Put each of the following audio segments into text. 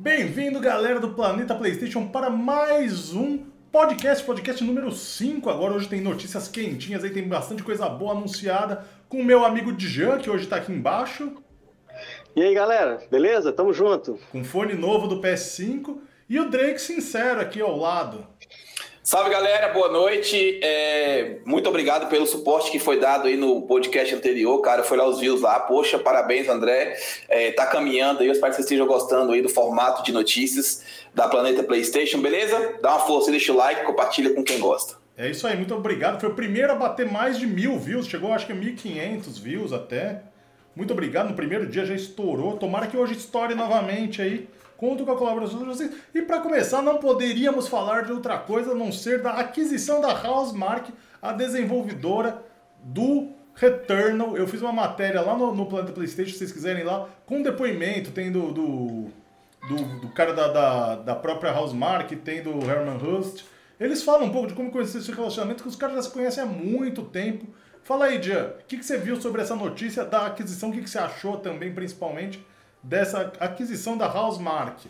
Bem-vindo, galera do Planeta PlayStation, para mais um podcast, podcast número 5. Agora hoje tem notícias quentinhas aí, tem bastante coisa boa anunciada com o meu amigo Djan, que hoje está aqui embaixo. E aí, galera, beleza? Tamo junto. Com fone novo do PS5 e o Drake Sincero aqui ao lado. Salve galera, boa noite. É, muito obrigado pelo suporte que foi dado aí no podcast anterior, cara. Foi lá os views lá. Poxa, parabéns, André. É, tá caminhando aí. Eu espero que vocês estejam gostando aí do formato de notícias da Planeta PlayStation, beleza? Dá uma força, deixa o like, compartilha com quem gosta. É isso aí, muito obrigado. Foi o primeiro a bater mais de mil views. Chegou acho que a 1.500 views até. Muito obrigado. No primeiro dia já estourou. Tomara que hoje estoure novamente aí. Conto com a colaboração de vocês. E para começar, não poderíamos falar de outra coisa a não ser da aquisição da Housemark, a desenvolvedora do Returnal. Eu fiz uma matéria lá no, no Planeta Playstation, se vocês quiserem lá, com depoimento, tem do, do, do, do cara da, da, da própria Housemark, tem do Herman Hust. Eles falam um pouco de como conhecer esse relacionamento, que os caras já se conhecem há muito tempo. Fala aí, Jean, o que, que você viu sobre essa notícia da aquisição? O que, que você achou também, principalmente? Dessa aquisição da Housemark?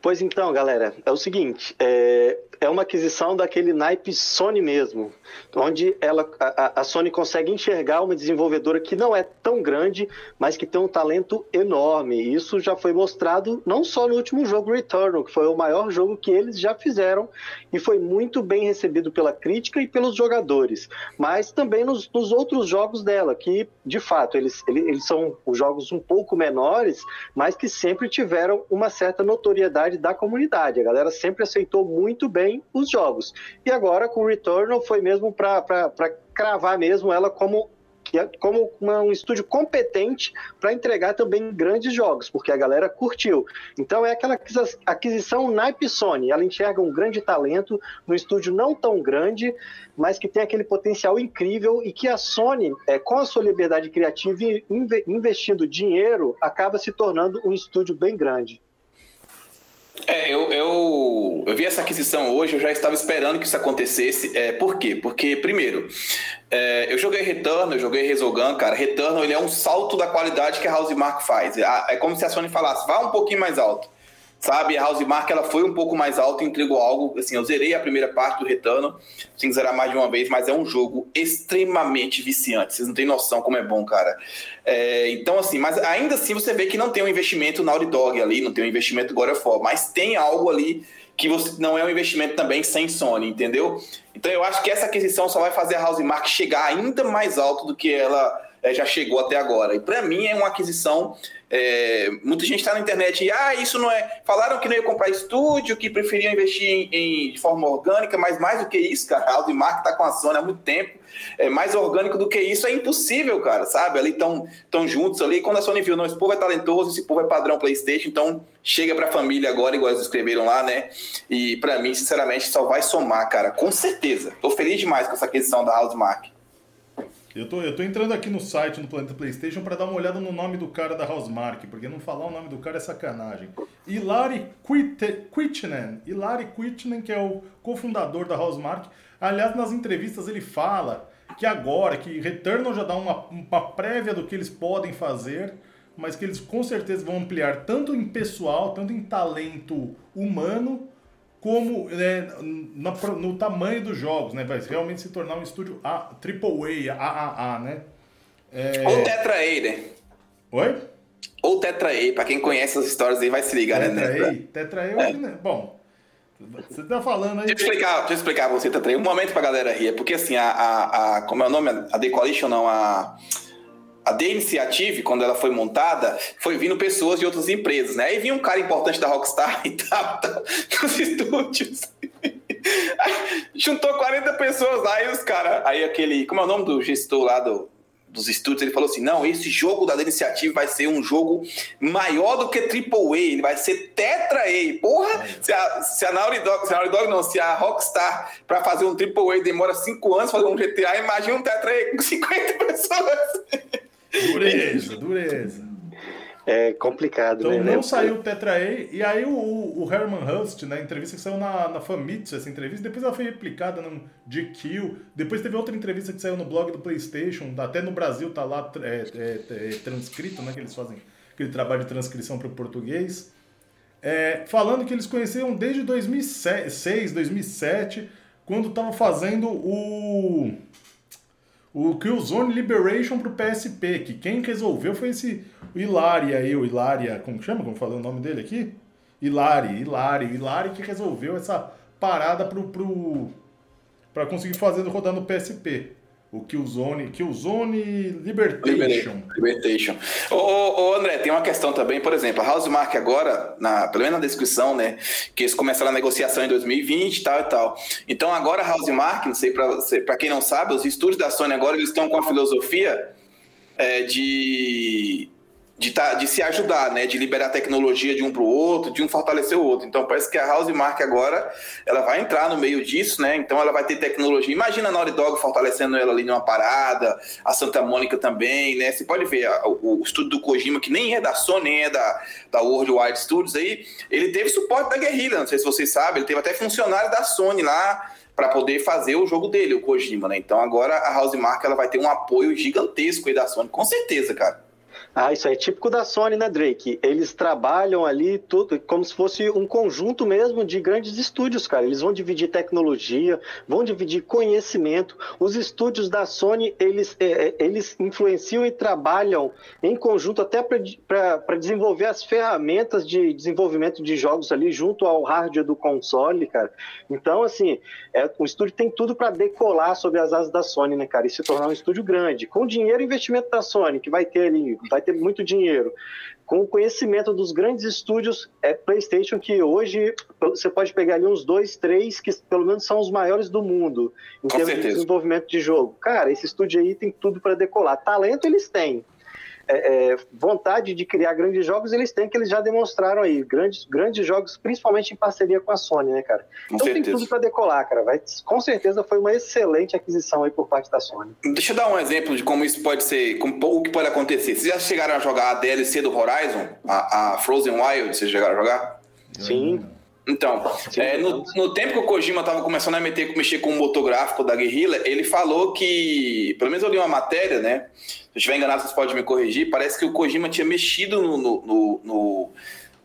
Pois então, galera, é o seguinte, é, é uma aquisição daquele naipe Sony mesmo, onde ela, a, a, Sony consegue enxergar uma desenvolvedora que não é tão grande, mas que tem um talento enorme. Isso já foi mostrado não só no último jogo Returnal, que foi o maior jogo que eles já fizeram e foi muito bem recebido pela crítica e pelos jogadores, mas também nos, nos outros jogos dela, que de fato eles, eles, são os jogos um pouco menores, mas que sempre tiveram uma certa notoriedade da comunidade. A galera sempre aceitou muito bem os jogos. E agora com o Returnal foi mesmo para cravar mesmo ela como é como uma, um estúdio competente para entregar também grandes jogos, porque a galera curtiu. Então é aquela aquisição naipe Sony, ela enxerga um grande talento no estúdio não tão grande, mas que tem aquele potencial incrível e que a Sony, é, com a sua liberdade criativa e investindo dinheiro, acaba se tornando um estúdio bem grande. É, eu, eu, eu vi essa aquisição hoje, eu já estava esperando que isso acontecesse. É, por quê? Porque, primeiro, é, eu joguei Return, eu joguei Resogun, cara. Return ele é um salto da qualidade que a House Mark faz. É, é como se a Sony falasse, vá um pouquinho mais alto sabe? A House Mark ela foi um pouco mais alta e entregou algo. Assim, eu zerei a primeira parte do Retorno, sem zerar mais de uma vez, mas é um jogo extremamente viciante. Vocês não têm noção como é bom, cara. É, então, assim, mas ainda assim você vê que não tem um investimento Naughty Dog ali, não tem um investimento God of War, mas tem algo ali que você não é um investimento também sem Sony, entendeu? Então eu acho que essa aquisição só vai fazer a House Mark chegar ainda mais alto do que ela é, já chegou até agora. E para mim é uma aquisição é, muita gente está na internet e, ah, isso não é. Falaram que não ia comprar estúdio, que preferiam investir em, em de forma orgânica, mas mais do que isso, cara, a Audemars está com a Sony há muito tempo. É mais orgânico do que isso é impossível, cara, sabe? Ali estão tão juntos ali. Quando a Sony viu, não, esse povo é talentoso, esse povo é padrão PlayStation, então chega para a família agora, igual eles escreveram lá, né? E para mim, sinceramente, só vai somar, cara, com certeza. Tô feliz demais com essa aquisição da Housemark. Eu tô, eu tô entrando aqui no site do Planeta PlayStation para dar uma olhada no nome do cara da Housemark, porque não falar o nome do cara é sacanagem. Hilary Quitinen. Hilary Quitinen, que é o cofundador da Housemark. Aliás, nas entrevistas ele fala que agora, que Returnal já dá uma, uma prévia do que eles podem fazer, mas que eles com certeza vão ampliar tanto em pessoal, tanto em talento humano, como né, na, no tamanho dos jogos, né? Vai realmente se tornar um estúdio A, AAA, AAA, né? É... Ou Tetra A, né? Oi? Ou Tetra A, pra quem conhece as histórias aí vai se ligar, Tetra né? Tetra A, Tetra A, é. né? Bom, você tá falando aí... Deixa eu explicar, deixa eu explicar pra você, Tetra A, um momento pra galera rir, é porque assim, a, a, a como é o nome? A Decoalition, não, a a The Initiative, quando ela foi montada, foi vindo pessoas de outras empresas, né? Aí vinha um cara importante da Rockstar e tal, tal nos estúdios. Juntou 40 pessoas lá e os caras. Aí aquele. Como é o nome do gestor lá do, dos estúdios? Ele falou assim: não, esse jogo da The Initiative vai ser um jogo maior do que AAA, ele vai ser Tetra A. Porra, se a, se a Naughty Dog, se a Naughty Dog não, se a Rockstar para fazer um AAA demora 5 anos fazer um GTA, imagina um Tetra A com 50 pessoas. Dureza, dureza. É complicado, então, né? Então não saiu o Tetra E, e aí o, o Herman Hust, na entrevista que saiu na, na Famitsu, essa entrevista, depois ela foi replicada no GQ, depois teve outra entrevista que saiu no blog do Playstation, até no Brasil tá lá é, é, é, transcrito, né, que eles fazem aquele trabalho de transcrição para o português. é, falando que eles conheciam desde 2006, 2007, quando estavam fazendo o o Killzone Liberation pro PSP, que quem resolveu foi esse Hilaria aí, o Hilaria, como chama? Como falei o nome dele aqui? Hilari, Hilari, Hilari que resolveu essa parada pro, pro, pra conseguir fazer rodar no PSP. O Killzone, Killzone Libertation. Libertation. Ô, ô, ô, André, tem uma questão também, por exemplo, a Housemark agora, na, pelo menos na descrição, né, que eles começaram a negociação em 2020 e tal e tal. Então agora a Housemark, não sei para quem não sabe, os estúdios da Sony agora eles estão com a filosofia é, de de, tá, de se ajudar, né? De liberar tecnologia de um para o outro, de um fortalecer o outro. Então parece que a House Mark agora ela vai entrar no meio disso, né? Então ela vai ter tecnologia. Imagina a Naughty Dog fortalecendo ela ali numa parada, a Santa Mônica também, né? Você pode ver o, o estúdio do Kojima, que nem é da Sony, nem é da, da Worldwide Studios aí, ele teve suporte da Guerrilla, não sei se vocês sabem, ele teve até funcionário da Sony lá para poder fazer o jogo dele, o Kojima, né? Então agora a House Mark ela vai ter um apoio gigantesco aí da Sony, com certeza, cara. Ah, isso é típico da Sony, né, Drake? Eles trabalham ali tudo como se fosse um conjunto mesmo de grandes estúdios, cara. Eles vão dividir tecnologia, vão dividir conhecimento. Os estúdios da Sony, eles, é, é eles influenciam e trabalham em conjunto até para desenvolver as ferramentas de desenvolvimento de jogos ali junto ao hardware do console, cara. Então, assim, é, o estúdio tem tudo para decolar sobre as asas da Sony, né, cara? E se tornar um estúdio grande. Com dinheiro e investimento da Sony, que vai ter ali, vai ter muito dinheiro. Com o conhecimento dos grandes estúdios é, PlayStation, que hoje você pode pegar ali uns dois, três, que pelo menos são os maiores do mundo em Com termos certeza. de desenvolvimento de jogo. Cara, esse estúdio aí tem tudo para decolar. Talento eles têm é, é, vontade de criar grandes jogos, eles têm, que eles já demonstraram aí. Grandes, grandes jogos, principalmente em parceria com a Sony, né, cara? Com então certeza. tem tudo para decolar, cara. Vai, com certeza foi uma excelente aquisição aí por parte da Sony. Deixa eu dar um exemplo de como isso pode ser, como, o que pode acontecer. Vocês já chegaram a jogar a DLC do Horizon? A, a Frozen Wild, vocês chegaram a jogar? Sim. Então, é, no, no, tempo que o Kojima estava começando a meter, mexer com o motográfico da Guerrilla, ele falou que, pelo menos eu li uma matéria, né? Se eu estiver enganado, vocês podem me corrigir. Parece que o Kojima tinha mexido no, no, no,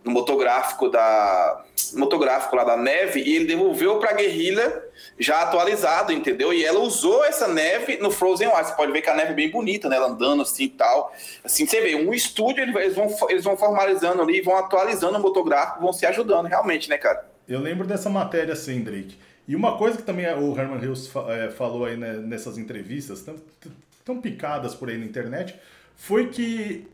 no motográfico da motográfico lá da neve e ele devolveu para a Guerrilla já atualizado, entendeu? E ela usou essa neve no Frozen Wilds. Você pode ver que a neve é bem bonita, né? Ela andando assim e tal. Assim, você vê, um estúdio, eles vão, eles vão formalizando ali, vão atualizando o motográfico, vão se ajudando, realmente, né, cara? Eu lembro dessa matéria assim, Drake. E uma coisa que também o Herman Hills é, falou aí né, nessas entrevistas, tão, tão picadas por aí na internet, foi que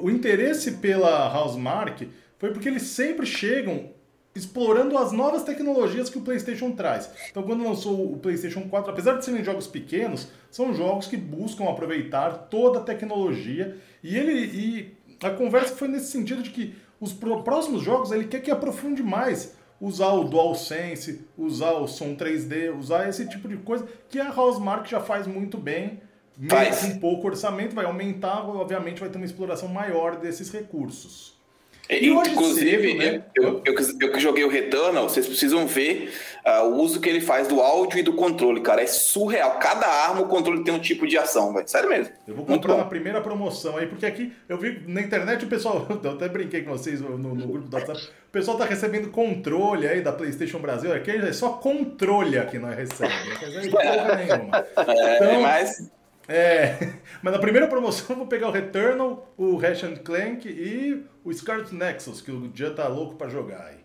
o interesse pela Housemark foi porque eles sempre chegam explorando as novas tecnologias que o PlayStation traz. Então, quando lançou o PlayStation 4, apesar de serem jogos pequenos, são jogos que buscam aproveitar toda a tecnologia. E ele e a conversa foi nesse sentido de que os próximos jogos ele quer que aprofunde mais usar o DualSense, usar o som 3D, usar esse tipo de coisa que a Housemark já faz muito bem. Mesmo com pouco orçamento, vai aumentar, obviamente vai ter uma exploração maior desses recursos. Inclusive, cedo, né? eu, eu, eu, que joguei o Returnal, vocês precisam ver uh, o uso que ele faz do áudio e do controle, cara. É surreal. Cada arma o controle tem um tipo de ação, velho. Sério mesmo. Eu vou comprar na primeira promoção aí, porque aqui eu vi na internet o pessoal. Eu até brinquei com vocês no, no grupo do WhatsApp. O pessoal tá recebendo controle aí da PlayStation Brasil. Aqui é só controle aqui nós recebemos. Não quer dizer nenhuma. É, então, mas. É, mas na primeira promoção eu vou pegar o Returnal, o Ratchet Clank e o Scarlet Nexus, que o dia tá louco para jogar aí.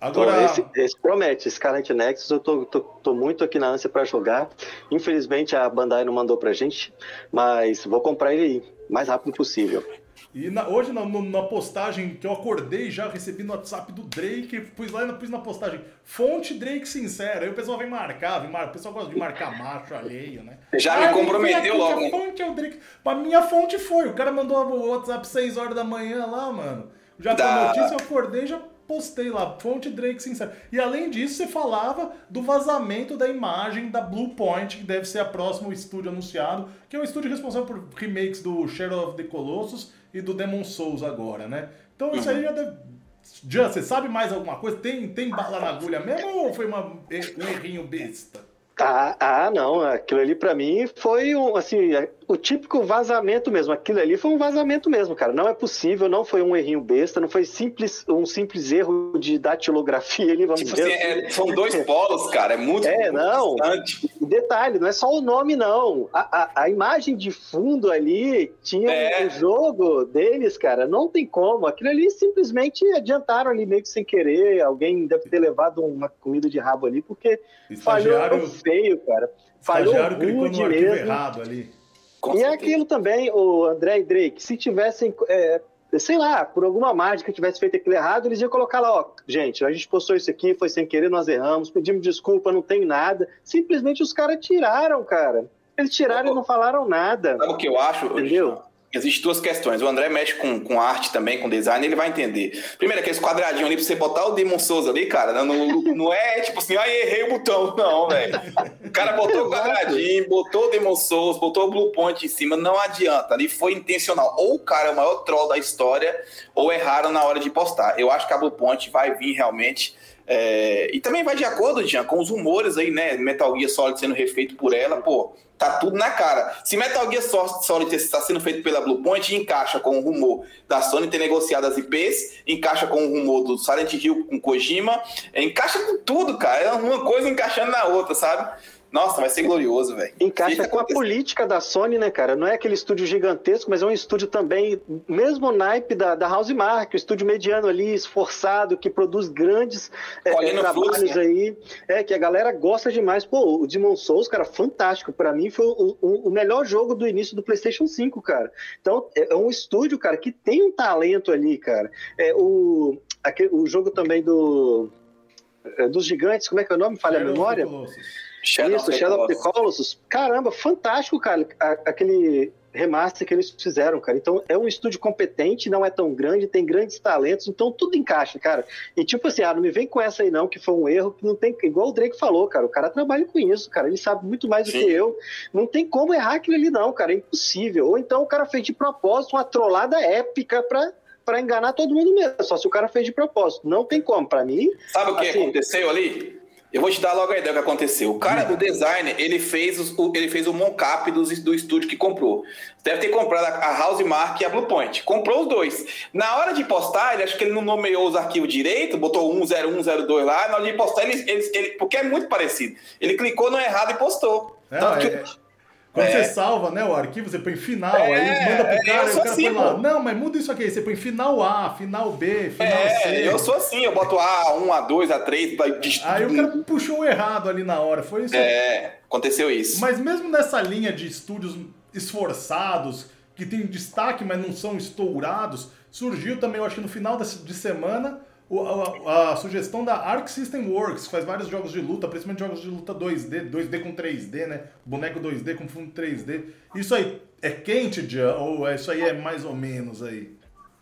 Agora... Então, esse, esse, promete, Scarlet Nexus, eu tô, tô, tô muito aqui na ânsia para jogar. Infelizmente a Bandai não mandou pra gente, mas vou comprar ele aí, mais rápido possível. E na, hoje, na, na, postagem que eu acordei, já recebi no WhatsApp do Drake, pus lá e pus na postagem, fonte Drake sincera. Aí o pessoal vem marcar, vem mar... o pessoal gosta de marcar macho alheio, né? Já ah, me comprometeu logo. A fonte é o Drake. A minha fonte foi, o cara mandou o WhatsApp 6 horas da manhã lá, mano. Já da... a notícia, eu acordei já postei lá, fonte Drake sincera. E além disso, você falava do vazamento da imagem da Blue Point, que deve ser a próximo estúdio anunciado, que é o estúdio responsável por remakes do Shadow of the Colossus e do Demon Souls agora, né? Então isso aí já deve. Você sabe mais alguma coisa? Tem, tem bala na agulha mesmo ou foi uma, um errinho besta? Ah, ah, não. Aquilo ali para mim foi um, assim, o típico vazamento mesmo. Aquilo ali foi um vazamento mesmo, cara. Não é possível, não foi um errinho besta, não foi simples, um simples erro de datilografia ali, vamos tipo dizer. Assim, é, são dois polos, cara. É muito É, não. Detalhe, não é só o nome, não. A, a, a imagem de fundo ali tinha é. um jogo deles, cara. Não tem como. Aquilo ali simplesmente adiantaram ali meio que sem querer. Alguém deve ter levado uma comida de rabo ali, porque Estagiário... falhou feio, cara. Falhou Estagiário clicou no arquivo mesmo. errado ali. Com e é aquilo também, o André e Drake, se tivessem, é, sei lá, por alguma mágica tivesse feito aquilo errado, eles iam colocar lá, ó, gente, a gente postou isso aqui, foi sem querer, nós erramos, pedimos desculpa, não tem nada. Simplesmente os caras tiraram, cara. Eles tiraram e não falaram nada. Sabe o que eu acho? Entendeu? Existem duas questões. O André mexe com, com arte também, com design, ele vai entender. Primeiro, aqueles quadradinhos ali pra você botar o Demon Souls ali, cara, não, não é tipo assim, ai, errei o botão. Não, velho. O cara botou o quadradinho, botou o Demon Souls, botou o Blue Point em cima, não adianta. Ali foi intencional. Ou o cara é o maior troll da história, ou erraram na hora de postar. Eu acho que a Blue Point vai vir realmente. É... E também vai de acordo, Jean, com os rumores aí, né? Metal Gear Solid sendo refeito por ela, pô Tá tudo na cara. Se Metal Gear Solid está sendo feito pela Bluepoint, encaixa com o rumor da Sony ter negociado as IPs, encaixa com o rumor do Silent Hill com Kojima, encaixa com tudo, cara. É uma coisa encaixando na outra, sabe? Nossa, vai ser glorioso, velho. Encaixa com a política da Sony, né, cara? Não é aquele estúdio gigantesco, mas é um estúdio também, mesmo naipe da, da House Mark, um estúdio mediano ali, esforçado, que produz grandes é, trabalhos Flux, né? aí. É, que a galera gosta demais. Pô, o Demon Souls, cara, fantástico. Para mim foi o, o, o, melhor jogo do início do PlayStation 5, cara. Então, é, é um estúdio, cara, que tem um talento ali, cara. É, o, aquele, o jogo também do. É, dos gigantes, como é que é o nome? Falha a memória? Shadow Isso, Shadow of the Colossus. Caramba, fantástico, cara, aquele remaster que eles fizeram, cara. Então é um estúdio competente, não é tão grande, tem grandes talentos, então tudo encaixa, cara. E tipo assim, ah, não me vem com essa aí não, que foi um erro, que não tem, igual o Drake falou, cara, o cara trabalha com isso, cara, ele sabe muito mais do Sim. que eu. Não tem como errar aquilo ali não, cara, é impossível. Ou então o cara fez de propósito uma trollada épica pra para enganar todo mundo mesmo, só se o cara fez de propósito. Não tem como, para mim. Sabe o que assim, aconteceu ali? Eu vou te dar logo a ideia do que aconteceu. O cara do design, ele fez, os, ele fez o mocap do, do estúdio que comprou. Deve ter comprado a House Mark e a Bluepoint. Comprou os dois. Na hora de postar, ele acho que ele não nomeou os arquivos direito, botou 10102 lá. Na hora de postar, ele, ele, ele, porque é muito parecido. Ele clicou no errado e postou. É, é. Quando é. você salva né, o arquivo, você põe final, é, aí manda pro cara e o cara assim, põe lá. Não, mas muda isso aqui. Você põe final A, final B, final é, C. Eu sou assim, eu boto A1, A2, A3. Aí o cara puxou errado ali na hora. Foi isso. É, aconteceu isso. Mas mesmo nessa linha de estúdios esforçados, que tem destaque, mas não são estourados, surgiu também, eu acho que no final de semana a, a, sugestão da Arc System Works, que faz vários jogos de luta, principalmente jogos de luta 2D, 2D com 3D, né? Boneco 2D com fundo 3D. Isso aí é quente, já, ou é, isso aí é mais ou menos aí?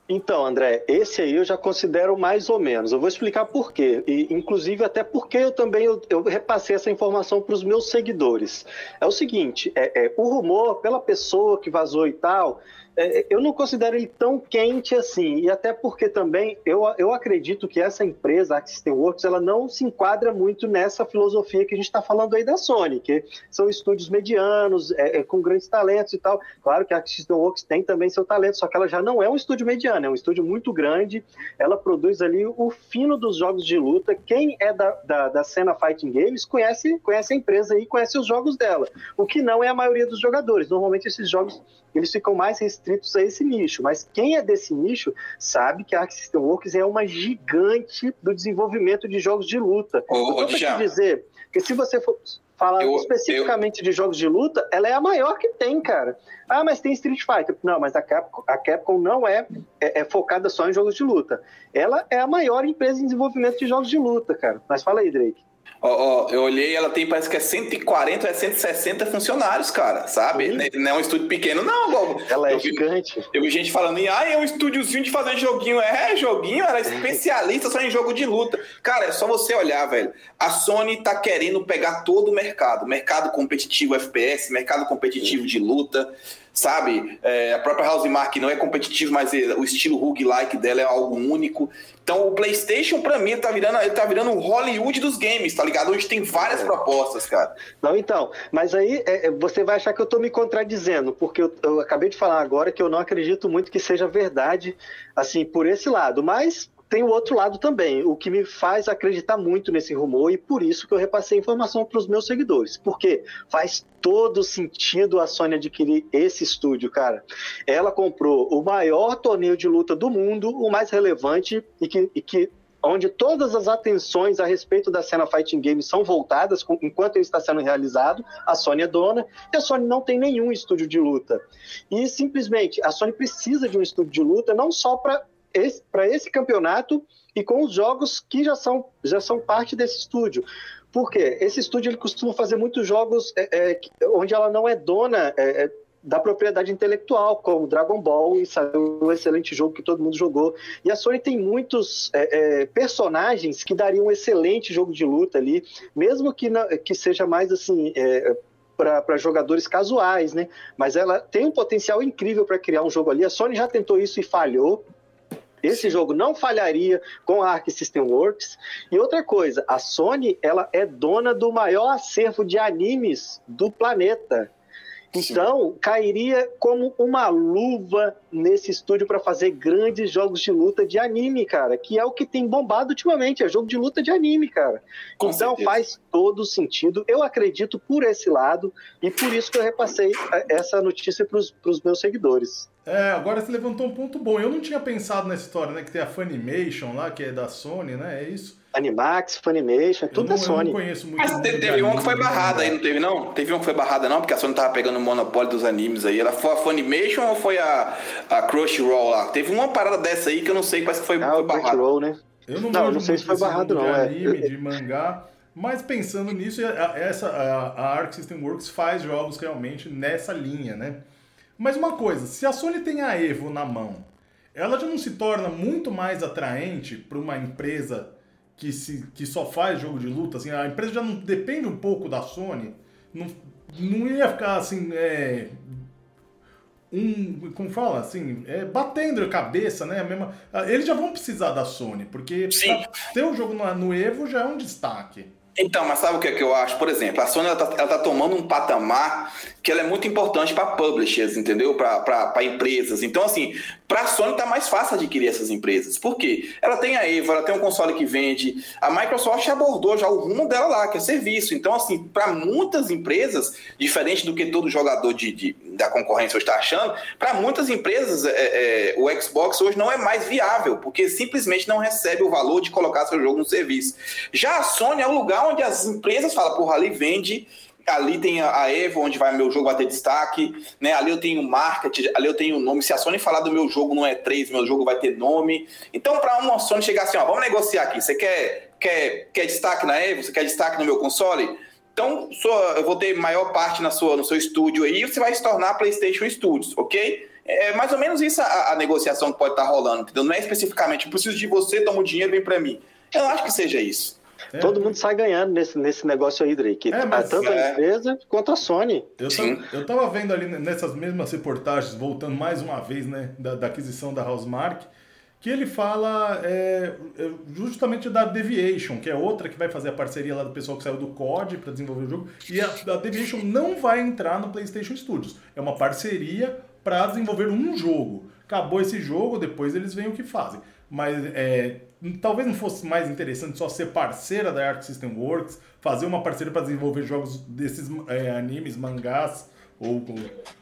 Então, André, esse aí eu já considero mais ou menos. Eu vou explicar por quê. E, inclusive, até porque eu também eu, eu repassei essa informação para os meus seguidores. É o seguinte: é, é, o rumor, pela pessoa que vazou e tal, eu não considero ele tão quente assim, e até porque também eu, eu acredito que essa empresa, a System Works, ela não se enquadra muito nessa filosofia que a gente está falando aí da Sony, que são estúdios medianos, é, é, com grandes talentos e tal. Claro que a System Works tem também seu talento, só que ela já não é um estúdio mediano, é um estúdio muito grande, ela produz ali o fino dos jogos de luta. Quem é da, da, da cena Fighting Games conhece, conhece a empresa e conhece os jogos dela, o que não é a maioria dos jogadores. Normalmente esses jogos eles ficam mais restritos a esse nicho. Mas quem é desse nicho sabe que a Arc System Works é uma gigante do desenvolvimento de jogos de luta. Ô, então, te dizer que se você for falar eu, especificamente eu... de jogos de luta, ela é a maior que tem, cara. Ah, mas tem Street Fighter. Não, mas a Capcom, a Capcom não é, é, é, focada só em jogos de luta. Ela é a maior empresa em desenvolvimento de jogos de luta, cara. Mas fala aí, Drake. Ó, ó, eu olhei, ela tem, parece que é 140 é 160 funcionários, cara, sabe? Não é um estúdio pequeno, não, Bobo. Ela é eu gigante. Vi, eu vi gente falando, ah, é um estúdiozinho de fazer joguinho. É, joguinho, era especialista só em jogo de luta. Cara, é só você olhar, velho. A Sony tá querendo pegar todo o mercado. Mercado competitivo FPS, mercado competitivo de luta. Sabe? É, a própria House Mark não é competitiva, mas o estilo roguelike dela é algo único. Então o PlayStation, para mim, tá virando, ele tá virando o Hollywood dos games, tá ligado? Onde tem várias é. propostas, cara. Não, então, mas aí é, é, você vai achar que eu tô me contradizendo, porque eu, eu acabei de falar agora que eu não acredito muito que seja verdade, assim, por esse lado. Mas tem o outro lado também, o que me faz acreditar muito nesse rumor e por isso que eu repassei a informação para os meus seguidores. Porque faz todo sentido a Sony adquirir esse estúdio, cara. Ela comprou o maior torneio de luta do mundo, o mais relevante e que, e que onde todas as atenções a respeito da cena fighting game são voltadas enquanto ele está sendo realizado. A Sony é dona e a Sony não tem nenhum estúdio de luta. E simplesmente a Sony precisa de um estúdio de luta não só para para esse campeonato e com os jogos que já são, já são parte desse estúdio. Por quê? Esse estúdio ele costuma fazer muitos jogos é, é, onde ela não é dona é, é, da propriedade intelectual, como Dragon Ball, e saiu um excelente jogo que todo mundo jogou. E a Sony tem muitos é, é, personagens que dariam um excelente jogo de luta ali, mesmo que, que seja mais assim para jogadores casuais, né? Mas ela tem um potencial incrível para criar um jogo ali. A Sony já tentou isso e falhou. Esse jogo não falharia com a Arc System Works. E outra coisa, a Sony ela é dona do maior acervo de animes do planeta. Então, Sim. cairia como uma luva nesse estúdio para fazer grandes jogos de luta de anime, cara, que é o que tem bombado ultimamente, é jogo de luta de anime, cara. Com então certeza. faz todo sentido. Eu acredito por esse lado e por isso que eu repassei é, essa notícia para os meus seguidores. É, agora você levantou um ponto bom. Eu não tinha pensado nessa história, né? Que tem a Funimation lá, que é da Sony, né? É isso. Animax, Funimation, tudo da Sony. Eu não conheço muito. Mas teve, teve uma que foi barrada aí, não teve não? Teve uma que foi barrada não, porque a Sony tava pegando o monopólio dos animes aí. Ela foi a Funimation ou foi a, a Crunchyroll lá? Teve uma parada dessa aí que eu não sei, parece que foi, ah, foi barrada. Crunchyroll, né? Eu não, não, não sei se foi barrado não. De é. anime, é. de mangá. Mas pensando nisso, essa, a, a Arc System Works faz jogos realmente nessa linha, né? Mas uma coisa, se a Sony tem a Evo na mão, ela já não se torna muito mais atraente para uma empresa que, se, que só faz jogo de luta? Assim, a empresa já não depende um pouco da Sony? Não, não ia ficar assim, é, um, como fala, assim, é, batendo a cabeça, né? A mesma, eles já vão precisar da Sony, porque ter o jogo no, no Evo já é um destaque. Então, mas sabe o que, é que eu acho? Por exemplo, a Sony ela tá, tomando um patamar que ela é muito importante para publishers, entendeu? Para empresas. Então, assim, para a Sony tá mais fácil adquirir essas empresas. Por quê? Ela tem a Evo, ela tem um console que vende. A Microsoft abordou já o rumo dela lá, que é serviço. Então, assim, para muitas empresas, diferente do que todo jogador de, de da concorrência está achando, para muitas empresas, é, é, o Xbox hoje não é mais viável, porque simplesmente não recebe o valor de colocar seu jogo no serviço. Já a Sony é o lugar onde as empresas falam, porra, ali vende ali tem a Evo, onde vai meu jogo vai ter destaque, né? Ali eu tenho marketing, ali eu tenho nome. Se a Sony falar do meu jogo não é 3, meu jogo vai ter nome. Então, para uma Sony chegar assim, ó, vamos negociar aqui. Você quer, quer, quer destaque na Evo? Você quer destaque no meu console? Então, sua, eu vou ter maior parte na sua, no seu estúdio aí, você vai se tornar PlayStation Studios, ok? É mais ou menos isso a, a negociação que pode estar tá rolando, entendeu? Não é especificamente, preciso de você, toma o dinheiro, vem para mim. Eu acho que seja isso. É. Todo mundo sai ganhando nesse, nesse negócio aí, Drake. É, mas, Tanto é... a empresa quanto a Sony. Eu, Sim. eu tava vendo ali nessas mesmas reportagens, voltando mais uma vez, né, da, da aquisição da Housemark, que ele fala é, é, justamente da Deviation, que é outra que vai fazer a parceria lá do pessoal que saiu do COD para desenvolver o jogo. E a, a Deviation não vai entrar no PlayStation Studios. É uma parceria para desenvolver um jogo. Acabou esse jogo, depois eles veem o que fazem. Mas é, talvez não fosse mais interessante só ser parceira da Arc System Works, fazer uma parceria para desenvolver jogos desses é, animes, mangás ou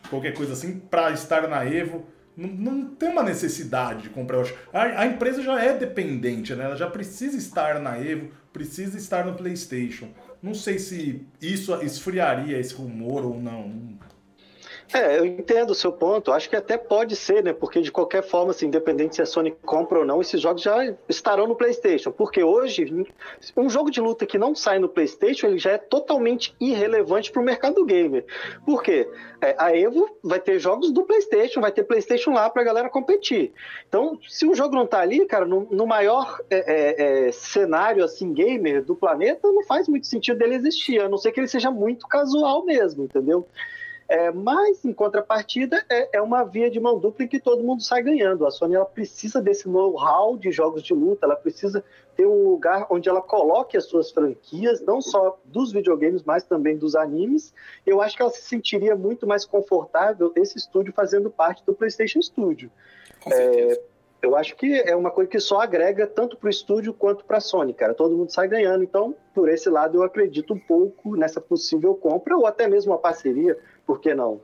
qualquer coisa assim, para estar na Evo. Não, não, tem uma necessidade de comprar. A, a, empresa já é dependente, né? ela já precisa estar na Evo, precisa estar no PlayStation. Não sei se isso esfriaria esse rumor ou não. É, eu entendo o seu ponto. Acho que até pode ser, né? Porque de qualquer forma, assim, independente se a Sony compra ou não, esses jogos já estarão no PlayStation. Porque hoje, um jogo de luta que não sai no PlayStation, ele já é totalmente irrelevante para o mercado gamer. Por quê? É, a Evo vai ter jogos do PlayStation, vai ter PlayStation lá para a galera competir. Então, se um jogo não tá ali, cara, no, no maior é, é, é, cenário assim gamer do planeta, não faz muito sentido dele existir, a não ser que ele seja muito casual mesmo, entendeu? É, mas, em contrapartida, é, é, uma via de mão dupla em que todo mundo sai ganhando. A Sony ela precisa desse know-how de jogos de luta, ela precisa ter um lugar onde ela coloque as suas franquias, não só dos videogames, mas também dos animes. Eu acho que ela se sentiria muito mais confortável esse estúdio fazendo parte do PlayStation Studio. Com certeza. É, eu acho que é uma coisa que só agrega tanto para o estúdio quanto para a Sony, cara. Todo mundo sai ganhando. Então, por esse lado, eu acredito um pouco nessa possível compra ou até mesmo uma parceria por que não?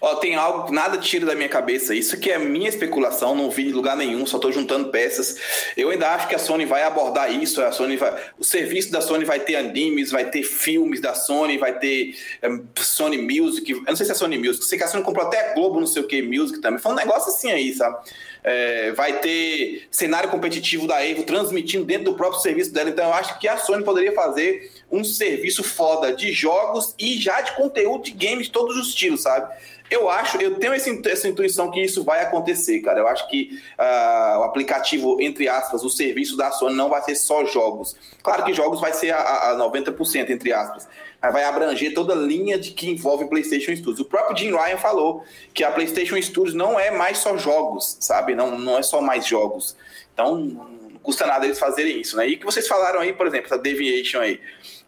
Ó, tem algo, nada tira da minha cabeça. Isso que é minha especulação, não vi em lugar nenhum, só estou juntando peças. Eu ainda acho que a Sony vai abordar isso. A Sony vai, o serviço da Sony vai ter animes, vai ter filmes da Sony, vai ter um, Sony Music. Eu não sei se é Sony Music, sei que a Sony comprou até Globo, não sei o que, Music também. Foi um negócio assim aí, sabe? É, vai ter cenário competitivo da Evo transmitindo dentro do próprio serviço dela. Então eu acho que a Sony poderia fazer um serviço foda de jogos e já de conteúdo de games de todos os estilos, sabe? Eu acho, eu tenho essa, essa intuição que isso vai acontecer, cara. Eu acho que uh, o aplicativo, entre aspas, o serviço da Sony não vai ser só jogos. Claro que jogos vai ser a, a 90%, entre aspas. Vai abranger toda a linha de que envolve PlayStation Studios. O próprio Jim Ryan falou que a PlayStation Studios não é mais só jogos, sabe? Não, não é só mais jogos. Então, não custa nada eles fazerem isso, né? E que vocês falaram aí, por exemplo, essa Deviation aí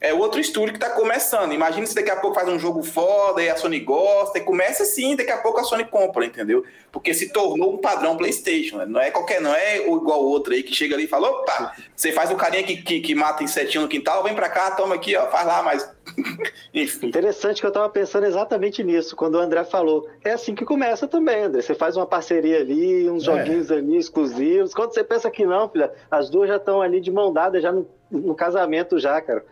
é outro estúdio que está começando. Imagina se daqui a pouco faz um jogo foda e a Sony gosta, e começa assim, daqui a pouco a Sony compra, entendeu? Porque se tornou um padrão PlayStation. Né? Não é qualquer, não é igual o outro aí que chega ali e fala: opa, você faz o carinha que, que, que mata insetinho no quintal, vem para cá, toma aqui, ó, faz lá, mas. Enfim. Interessante que eu estava pensando exatamente nisso, quando o André falou. É assim que começa também, André. Você faz uma parceria ali, uns é. joguinhos ali exclusivos. Quando você pensa que não, filha, as duas já estão ali de mão dada, já no, no casamento já, cara.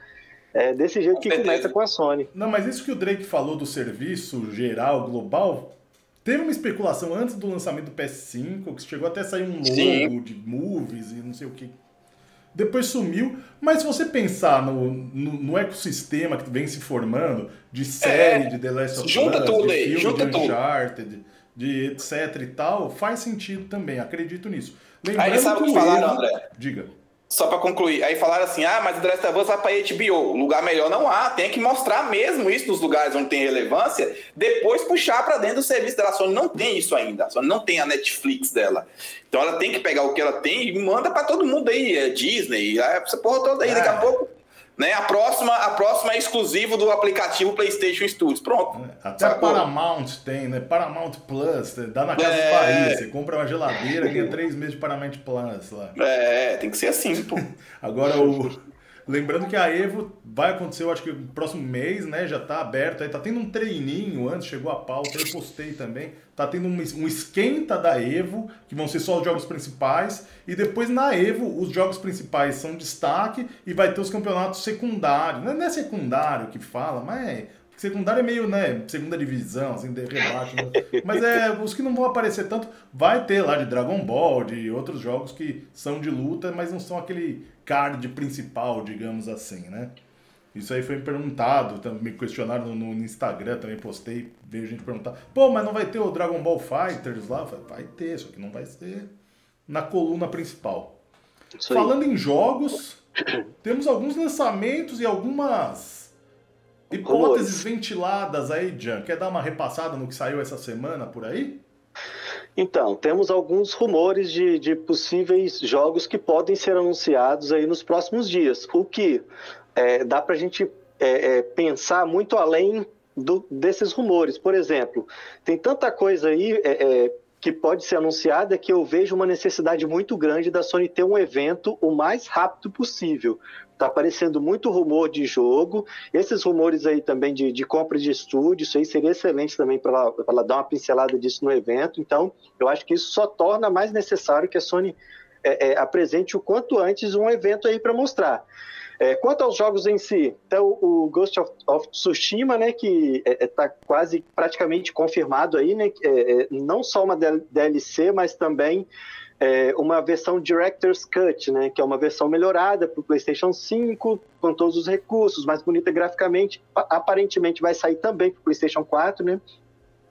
É desse jeito que começa com a Sony. Não, mas isso que o Drake falou do serviço geral, global, teve uma especulação antes do lançamento do PS5, que chegou até a sair um logo Sim. de movies e não sei o que. Depois sumiu, mas se você pensar no, no, no ecossistema que vem se formando, de série, é, de The Last of Us, junta tudo de aí, filme, junta de Uncharted, de etc e tal, faz sentido também, acredito nisso. Lembrando aí sabe o que falaram, André? Diga. Só para concluir, aí falaram assim: ah, mas o The Last of Us vai para HBO. Lugar melhor não há. Tem que mostrar mesmo isso nos lugares onde tem relevância, depois puxar para dentro do serviço dela. A Sony não tem isso ainda. A Sony não tem a Netflix dela. Então ela tem que pegar o que ela tem e manda para todo mundo aí. É Disney, essa porra toda aí. Daqui a é. pouco né? A próxima, a próxima é exclusivo do aplicativo PlayStation Studios. Pronto. É, até a Paramount tem, né? Paramount Plus, dá na casa é... Bahia. Você compra uma geladeira, ganha três meses de Paramount Plus lá. É, tem que ser assim, pô. Agora o. Lembrando que a Evo vai acontecer, eu acho que no próximo mês, né? Já tá aberto aí, tá tendo um treininho antes, chegou a pauta, eu postei também. Tá tendo um, um esquenta da Evo, que vão ser só os jogos principais. E depois na Evo, os jogos principais são destaque e vai ter os campeonatos secundários. Não é secundário que fala, mas é secundário é meio, né, segunda divisão, assim, de rebaixo. Né? Mas é, os que não vão aparecer tanto, vai ter lá de Dragon Ball, de outros jogos que são de luta, mas não são aquele card principal, digamos assim, né? Isso aí foi perguntado, me questionaram no, no, Instagram, também postei, veio gente perguntar, pô, mas não vai ter o Dragon Ball Fighters lá? Falei, vai ter, só que não vai ser na coluna principal. Falando em jogos, temos alguns lançamentos e algumas Hipóteses ventiladas aí, Jan. Quer dar uma repassada no que saiu essa semana por aí? Então, temos alguns rumores de, de possíveis jogos que podem ser anunciados aí nos próximos dias. O que é, dá para a gente é, é, pensar muito além do, desses rumores. Por exemplo, tem tanta coisa aí é, é, que pode ser anunciada que eu vejo uma necessidade muito grande da Sony ter um evento o mais rápido possível. Está aparecendo muito rumor de jogo. Esses rumores aí também de, de compra de estúdio, isso aí seria excelente também para ela, dar uma pincelada disso no evento. Então, eu acho que isso só torna mais necessário que a Sony é, é, apresente o quanto antes um evento aí para mostrar. É, quanto aos jogos em si, então o Ghost of, of Tsushima, né, que está é, é quase praticamente confirmado aí, né, é não só uma DLC, mas também é, uma versão Director's Cut, né, que é uma versão melhorada para o PlayStation 5, com todos os recursos, mais bonita graficamente. Aparentemente vai sair também para o PlayStation 4, né?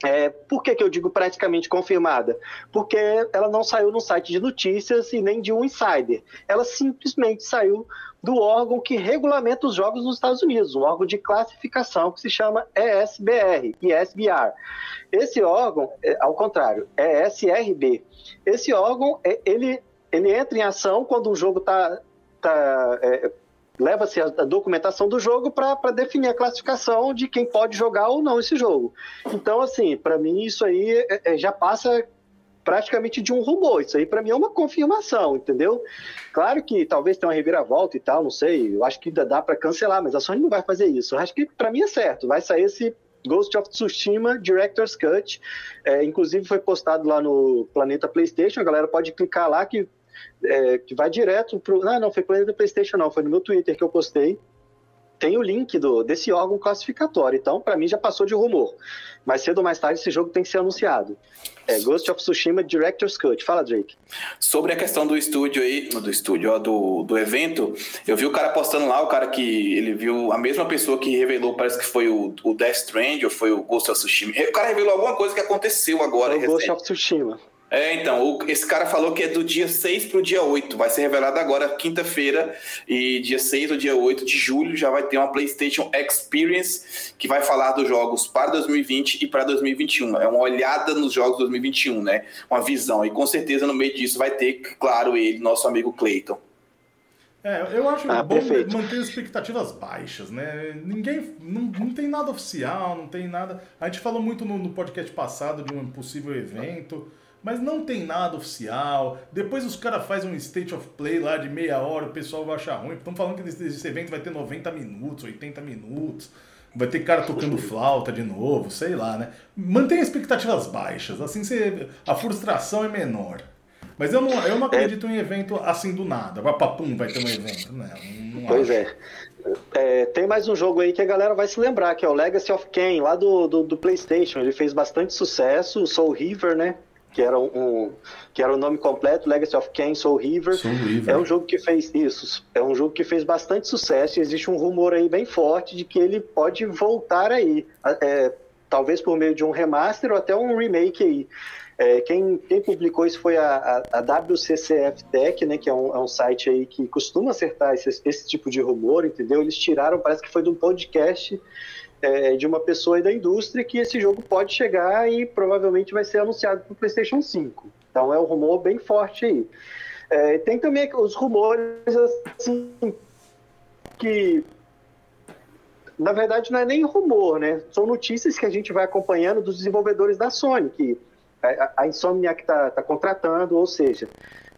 É, por que, que eu digo praticamente confirmada? Porque ela não saiu no site de notícias e nem de um insider. Ela simplesmente saiu do órgão que regulamenta os jogos nos Estados Unidos, um órgão de classificação que se chama ESBR, ESBR. Esse órgão, é, ao contrário, é ESRB. Esse órgão, é, ele, ele entra em ação quando o jogo está tá, é, leva-se a, documentação do jogo para definir a classificação de quem pode jogar ou não esse jogo. Então, assim, para mim isso aí é, é, já passa praticamente de um rumor. Isso aí para mim é uma confirmação, entendeu? Claro que talvez tenha uma reviravolta e tal, não sei. Eu acho que ainda dá para cancelar, mas a Sony não vai fazer isso. Eu acho que para mim é certo. Vai sair esse Ghost of Tsushima Director's Cut. É, inclusive foi postado lá no Planeta PlayStation. A galera pode clicar lá que é, que vai direto pro. Ah, não, foi planeta PlayStation, não, foi no meu Twitter que eu postei. Tem o link do, desse órgão classificatório. Então, para mim, já passou de rumor. Mais cedo ou mais tarde, esse jogo tem que ser anunciado. É Ghost of Tsushima Director's Cut. Fala, Drake. Sobre a questão do estúdio aí, do estúdio, ó, do, do evento, eu vi o cara postando lá, o cara que ele viu a mesma pessoa que revelou, parece que foi o, o Death Strand ou foi o Ghost of Tsushima. O cara revelou alguma coisa que aconteceu agora. O Ghost of Tsushima. É, então, o, esse cara falou que é do dia 6 para o dia 8. Vai ser revelado agora, quinta-feira, e dia 6 ou dia 8 de julho já vai ter uma PlayStation Experience que vai falar dos jogos para 2020 e para 2021. É uma olhada nos jogos 2021, né? Uma visão. E com certeza no meio disso vai ter, claro, ele, nosso amigo Clayton. É, eu acho ah, bom perfeito. manter expectativas baixas, né? Ninguém. Não, não tem nada oficial, não tem nada. A gente falou muito no, no podcast passado de um possível evento mas não tem nada oficial. Depois os caras fazem um state of play lá de meia hora, o pessoal vai achar ruim. Estão falando que esse, esse evento vai ter 90 minutos, 80 minutos. Vai ter cara tocando flauta de novo, sei lá, né? Mantenha expectativas baixas, assim você, a frustração é menor. Mas eu não, eu não acredito é. em evento assim do nada. Vai papum, vai ter um evento. Não, não pois é. é. Tem mais um jogo aí que a galera vai se lembrar, que é o Legacy of Kain, lá do, do, do PlayStation. Ele fez bastante sucesso, o Soul River, né? Que era um, que era o nome completo, Legacy of Kain Soul River. Soul River. É um jogo que fez isso, é um jogo que fez bastante sucesso e existe um rumor aí bem forte de que ele pode voltar aí, é, talvez por meio de um remaster ou até um remake aí. É, quem, quem, publicou isso foi a, a, a WCCF Tech, né, que é um, é um, site aí que costuma acertar esse, esse tipo de rumor, entendeu? Eles tiraram, parece que foi de um podcast é, de uma pessoa da indústria que esse jogo pode chegar e provavelmente vai ser anunciado para o PlayStation 5. Então é um rumor bem forte aí. É, tem também os rumores assim que na verdade não é nem rumor, né? São notícias que a gente vai acompanhando dos desenvolvedores da Sony, que a, a Insomniac está tá contratando, ou seja,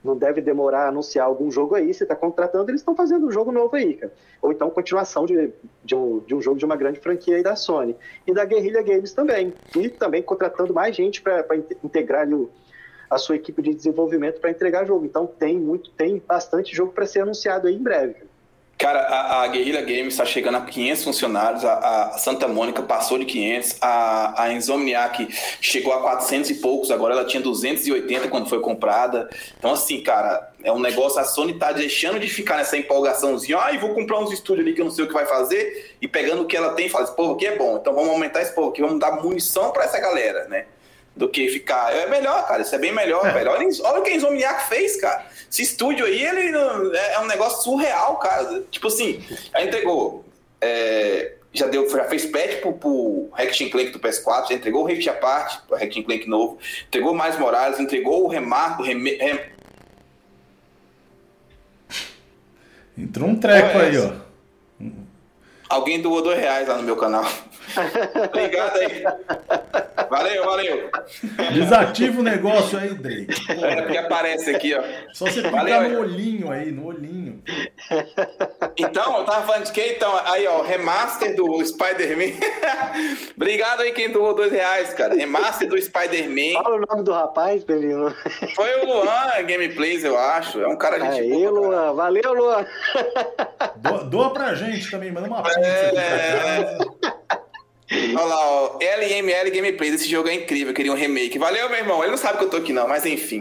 não deve demorar a anunciar algum jogo aí, você está contratando, eles estão fazendo um jogo novo aí, cara. Ou então continuação de, de, um, de um jogo de uma grande franquia aí da Sony. E da Guerrilla Games também. E também contratando mais gente para integrar o, a sua equipe de desenvolvimento para entregar jogo. Então tem muito, tem bastante jogo para ser anunciado aí em breve. Cara. Cara, a, a Guerrilla Games está chegando a 500 funcionários, a, a, Santa Mônica passou de 500, a, a Insomniac chegou a 400 e poucos, agora ela tinha 280 quando foi comprada. Então, assim, cara, é um negócio, a Sony tá deixando de ficar nessa empolgaçãozinha, ai, ah, vou comprar uns estúdios ali que eu não sei o que vai fazer, e pegando o que ela tem e fala, esse povo aqui é bom, então vamos aumentar esse povo aqui, vamos dar munição para essa galera, né? Do que ficar. É melhor, cara. Isso é bem melhor, é. velho. Olha, olha o que a Insomniac fez, cara. Esse estúdio aí, ele é, é um negócio surreal, cara. Tipo assim, já entregou. É, já, deu, já fez patch pro, pro Hack Clank do PS4, já entregou o Rift Apart, o Hack Clank novo, entregou mais Morales, entregou o Remarco, rem... Entrou um treco aí, ó. Alguém doou dois reais lá no meu canal. Obrigado aí. Valeu, valeu. Desativa o negócio aí, Drake. É, porque aparece aqui, ó. Só você clicar valeu, no olhinho aí, no olhinho. Então, eu tava falando de que? Então, aí, ó, remaster do Spider-Man. Obrigado aí quem doou dois reais, cara. Remaster do Spider-Man. Fala o nome do rapaz, Pelino. Foi o Luan Gameplays, eu acho. É um cara gente Aí, boa, Luan. Cara. Valeu, Luan. Doa, doa pra gente também, manda uma pizza é... Olha lá, ó, LML Gameplay, esse jogo é incrível, eu queria um remake. Valeu, meu irmão. Ele não sabe que eu tô aqui, não, mas enfim.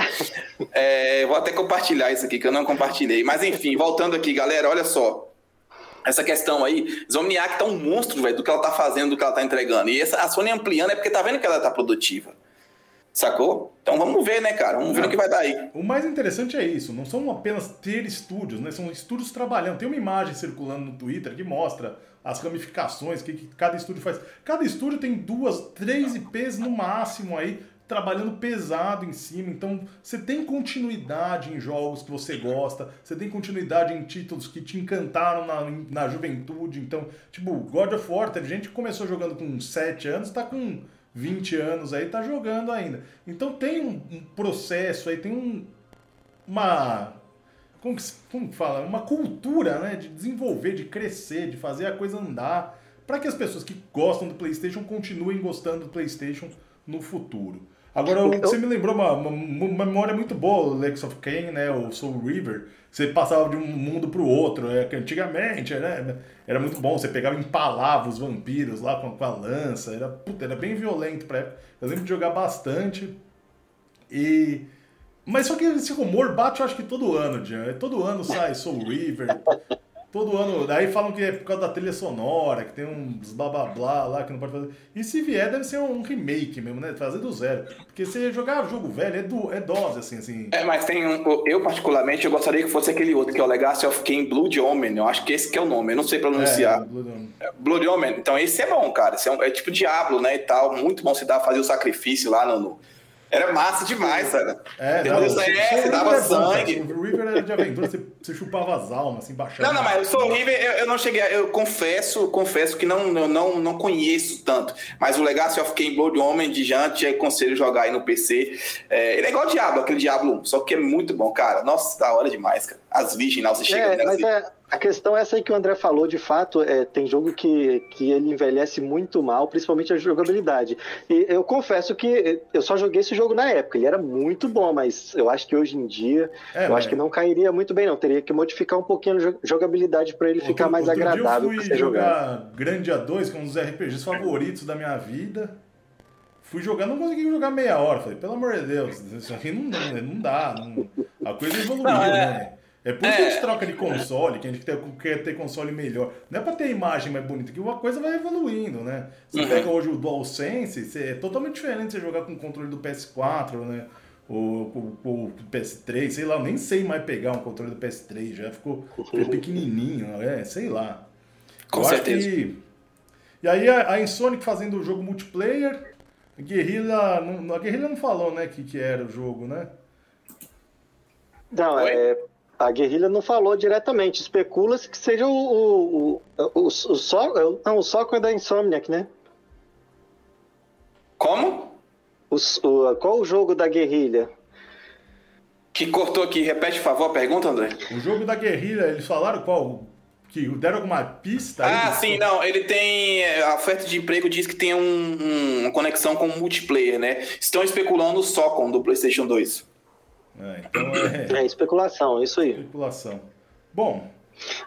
É, vou até compartilhar isso aqui, que eu não compartilhei. Mas enfim, voltando aqui, galera, olha só. essa questão aí, Zomniac tá um monstro, velho, do que ela tá fazendo, do que ela tá entregando. E essa, a Sony ampliando é porque tá vendo que ela tá produtiva. Sacou? Então vamos ver, né, cara? Vamos ver o que vai dar aí. O mais interessante é isso, não são apenas ter estúdios, né? São estúdios trabalhando. Tem uma imagem circulando no Twitter que mostra as ramificações que, que cada estúdio faz. Cada estúdio tem duas, três IPs no máximo aí, trabalhando pesado em cima. Então, você tem continuidade em jogos que você gosta, você tem continuidade em títulos que te encantaram na, na juventude. Então, tipo, God of War, teve gente que começou jogando com 7 anos, tá com 20 anos aí, tá jogando ainda. Então, tem um, um processo aí, tem um, uma. Como como fala? Uma cultura, né? De desenvolver, de crescer, de fazer a coisa andar. Para que as pessoas que gostam do PlayStation continuem gostando do PlayStation no futuro. Agora, então... você me lembrou uma, uma, uma, memória muito boa, Lex of Kain, né, o Soul River. Você passava de um mundo para o outro, é, que antigamente né, era muito bom. Você pegava e empalava os vampiros lá com, com a lança. Era, puta, era bem violento pra época. Eu lembro de jogar bastante. E... Mas só que esse rumor bate, eu acho que todo ano, Jean. Todo ano sai Soul River. Todo ano. Daí falam que é por causa da trilha sonora, que tem uns blá blá blá lá que não pode fazer. E se vier, deve ser um remake mesmo, né? Fazer do zero. Porque você jogar jogo velho é, do, é dose, assim, assim. É, mas tem um. Eu, particularmente, eu gostaria que fosse aquele outro, que é o Legacy of King Blood Omen. Eu acho que esse que é o nome, eu não sei pronunciar. É, Blood Omen. Blood Omen. Então esse é bom, cara. Esse é, um, é tipo Diablo, né? E tal. Muito bom se dar fazer o sacrifício lá no, no era massa demais, cara. É, não, você, é, você dava é sangue. O River era de aventura, você, você, chupava as almas, assim, baixava. Não, não, mas o Soul River eu, eu, não cheguei. Eu confesso, confesso que não, eu não, não conheço tanto. Mas o Legacy of King Blood Homem de Jante, é conselho jogar aí no PC. É, ele é igual o Diablo, aquele Diablo 1, só que é muito bom, cara. Nossa, da hora demais, cara. As virgens lá, você chega. É, mas é, a questão é essa aí que o André falou, de fato, é, tem jogo que, que ele envelhece muito mal, principalmente a jogabilidade. E eu confesso que eu só joguei esse jogo na época, ele era muito bom, mas eu acho que hoje em dia, é, eu acho que não cairia muito bem não, teria que modificar um pouquinho a jogabilidade para ele outro, ficar mais agradável para você jogar. jogar Grande A2, que é um dos RPGs favoritos da minha vida. Fui jogar, não consegui jogar meia hora. Falei, pelo amor de Deus, isso aqui não, não dá. Não, a coisa evoluiu, não, é... né? É por isso é. que a gente troca de console, que a gente quer ter console melhor. Não é pra ter imagem mais bonita, que uma coisa vai evoluindo, né? Você uhum. pega hoje o DualSense, é totalmente diferente você jogar com o controle do PS4, né? O, o, o, PS3, sei lá, eu nem sei mais pegar um controle do PS3, já ficou, ficou pequenininho, é, sei lá. Com eu certeza. Que... E aí a, a Insonic fazendo o jogo multiplayer, a Guerrilla, a Guerrilla não falou, né, que, que era o jogo, né? Não, Oi? é a guerrilha não falou diretamente. Especula-se que seja o, o, o, o, o, so, não, o Soco é da Insomniac, né? Como? O, o, qual o jogo da guerrilha? Que cortou aqui. Repete, por favor, a pergunta, André. O jogo da guerrilha, eles falaram qual? Que deram alguma pista? Ah, sim, não. Ele tem. A oferta de emprego diz que tem um, um, uma conexão com multiplayer, né? Estão especulando o Socom do PlayStation 2. É, então é... é especulação, isso aí. Especulação. Bom.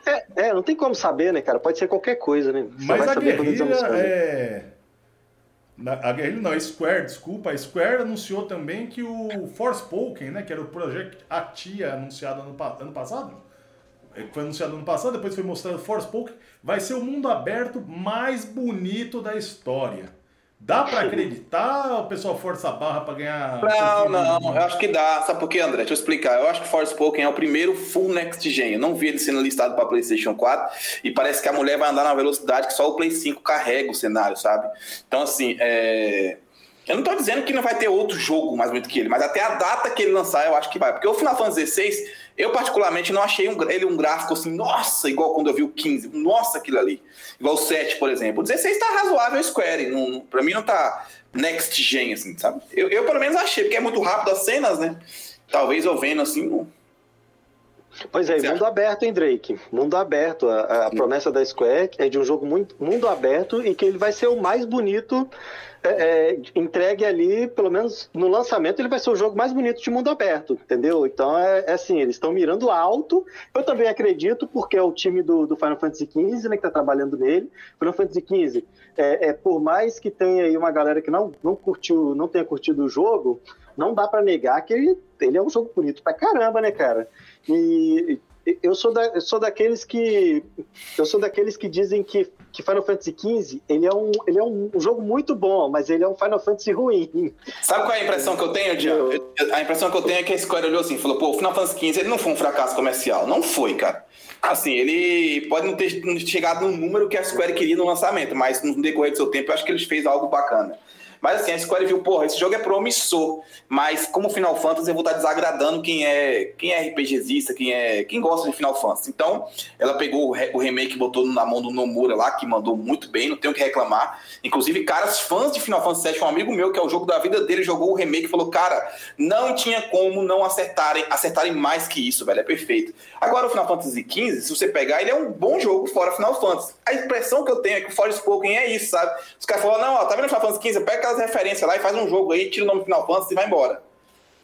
É, é, não tem como saber, né, cara? Pode ser qualquer coisa, né? Você Mas a guerrilha é. A guerrilha não, a Square, desculpa. A Square anunciou também que o Forspoken, né? Que era o Project Atia anunciado ano, ano passado. É, foi anunciado ano passado, depois foi mostrado Forspoken. Vai ser o mundo aberto mais bonito da história. Dá para acreditar o pessoal força a barra para ganhar? Não, não, eu acho que dá. Sabe por quê, André? Deixa eu explicar. Eu acho que Forspoken é o primeiro full next gen. Eu não vi ele sendo listado para PlayStation 4 e parece que a mulher vai andar na velocidade que só o Play 5 carrega o cenário, sabe? Então, assim, é... eu não tô dizendo que não vai ter outro jogo mais bonito que ele, mas até a data que ele lançar eu acho que vai. Porque o Final Fantasy XVI eu, particularmente, não achei um, ele um gráfico assim, nossa, igual quando eu vi o 15. Nossa, aquilo ali. Igual o 7, por exemplo. O 16 tá razoável Square. Não, pra mim não tá next gen, assim, sabe? Eu, eu, pelo menos achei, porque é muito rápido as cenas, né? Talvez eu vendo assim. Não... Pois é, mundo aberto, hein, Drake? Mundo aberto. A, a promessa da Square é de um jogo muito mundo aberto e que ele vai ser o mais bonito é, é, entregue ali, pelo menos no lançamento, ele vai ser o jogo mais bonito de mundo aberto, entendeu? Então é, é assim, eles estão mirando alto. Eu também acredito, porque é o time do, do Final Fantasy XV, né, que está trabalhando nele. Final Fantasy XV, é, é, por mais que tenha aí uma galera que não, não curtiu, não tenha curtido o jogo, não dá para negar que ele, ele é um jogo bonito pra caramba, né, cara? E eu sou, da, eu sou daqueles que eu sou daqueles que dizem que, que Final Fantasy XV ele é, um, ele é um, jogo muito bom, mas ele é um Final Fantasy ruim. Sabe qual é a impressão que eu tenho, Dian? A impressão que eu tenho é que a Square olhou assim, falou, pô, o Final Fantasy XV ele não foi um fracasso comercial, não foi, cara. Assim, ele pode não ter chegado no número que a Square queria no lançamento, mas no decorrer do seu tempo eu acho que eles fez algo bacana. Mas assim, a Square viu, porra, esse jogo é promissor, mas como Final Fantasy eu vou estar desagradando quem é, quem é RPGzista, quem é, quem gosta de Final Fantasy. Então, ela pegou o, remake e botou na mão do Nomura lá, que mandou muito bem, não tenho o que reclamar. Inclusive, caras fãs de Final Fantasy VII, um amigo meu que é o jogo da vida dele, jogou o remake e falou: "Cara, não tinha como não acertarem, acertarem mais que isso, velho, é perfeito". Agora o Final Fantasy XV, se você pegar, ele é um bom jogo fora Final Fantasy. A impressão que eu tenho é que o Forspoken é isso, sabe? Os caras falam: "Não, ó, tá vendo Final Fantasy XV? Pega aquelas referências lá e faz um jogo aí, tira o nome Final Fantasy e vai embora.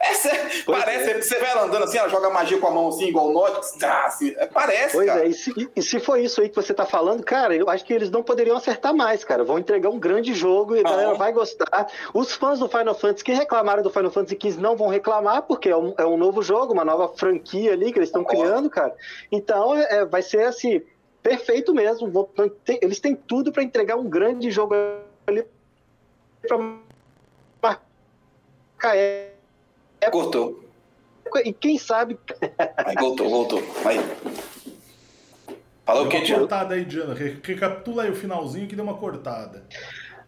Essa, parece, é. você vai ela andando assim, ela joga magia com a mão assim, igual o Notix, ah, assim, é, parece, pois cara. É, e se, e se foi isso aí que você tá falando, cara, eu acho que eles não poderiam acertar mais, cara. Vão entregar um grande jogo e a galera vai gostar. Os fãs do Final Fantasy que reclamaram do Final Fantasy XV não vão reclamar, porque é um, é um novo jogo, uma nova franquia ali que eles estão criando, cara. Então, é, vai ser assim, perfeito mesmo. Vou, tem, eles têm tudo para entregar um grande jogo ali pra é, é... Cortou. E quem sabe. Aí, voltou, voltou. Aí. Falou o que, Diana? cortada aí, Diana. Recapitula aí o finalzinho que deu uma cortada.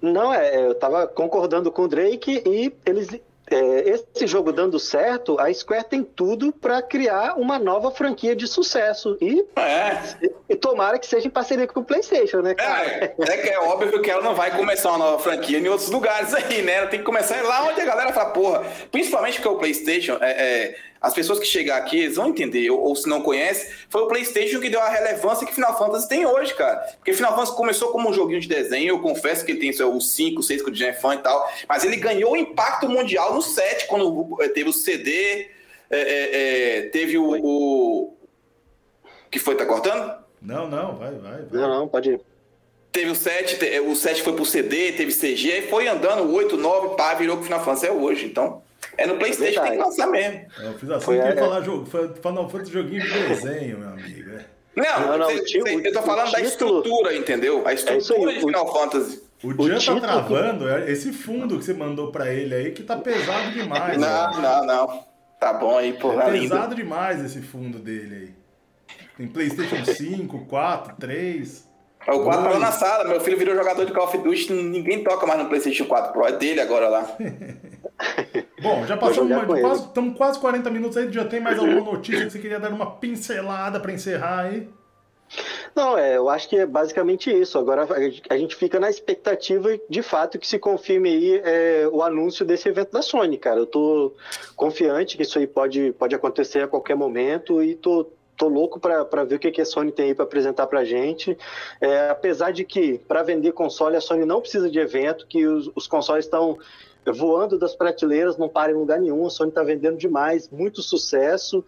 Não, é, eu tava concordando com o Drake e eles é, esse jogo dando certo, a Square tem tudo para criar uma nova franquia de sucesso. E, é. e, tomara que seja em parceria com o PlayStation, né, cara? É, é é óbvio que ela não vai começar uma nova franquia em outros lugares aí, né? Ela tem que começar lá onde a galera fala, porra. Principalmente porque o PlayStation é, é as pessoas que chegar aqui, eles vão entender, ou, ou, se não conhece, foi o PlayStation que deu a relevância que Final Fantasy tem hoje, cara. Porque Final Fantasy começou como um joguinho de desenho, eu confesso que ele tem o 5, 6 que o é fã e tal, mas ele ganhou impacto mundial no 7, quando eh, teve o CD, é, é, é, teve o, o, que foi, tá cortando? Não, não, vai, vai. vai. Não, não, pode ir. Teve o 7, o 7 foi pro CD, teve CG, aí foi andando, o 8, 9, pá, virou que o Final Fantasy é hoje, então... É no Playstation, tem que lançar mesmo. É, eu fiz assim Foi, que é... falar jogo, Final Fantasy joguinho de desenho, meu amigo. É. Não, não, não cê, tio, cê, eu tô falando da estrutura, entendeu? A é estrutura é de Final Fantasy. O Jean tá travando, é esse fundo que você mandou pra ele aí que tá pesado demais. Não, né? não, não. Tá bom aí, porra. É pesado lindo. demais esse fundo dele aí. Tem PlayStation 5, 4, 3. É o 4 Pro na sala. Meu filho virou jogador de Call of Duty, ninguém toca mais no PlayStation 4 Pro. É dele agora lá. Bom, já passamos uma, quase, estamos quase 40 minutos aí. Já tem mais alguma notícia que você queria dar uma pincelada para encerrar aí? Não, é, eu acho que é basicamente isso. Agora a gente fica na expectativa de fato que se confirme aí é, o anúncio desse evento da Sony, cara. Eu tô confiante que isso aí pode, pode acontecer a qualquer momento e tô, tô louco para ver o que, que a Sony tem aí para apresentar para gente. É, apesar de que para vender console a Sony não precisa de evento, que os, os consoles estão voando das prateleiras, não para em lugar nenhum. A Sony está vendendo demais, muito sucesso.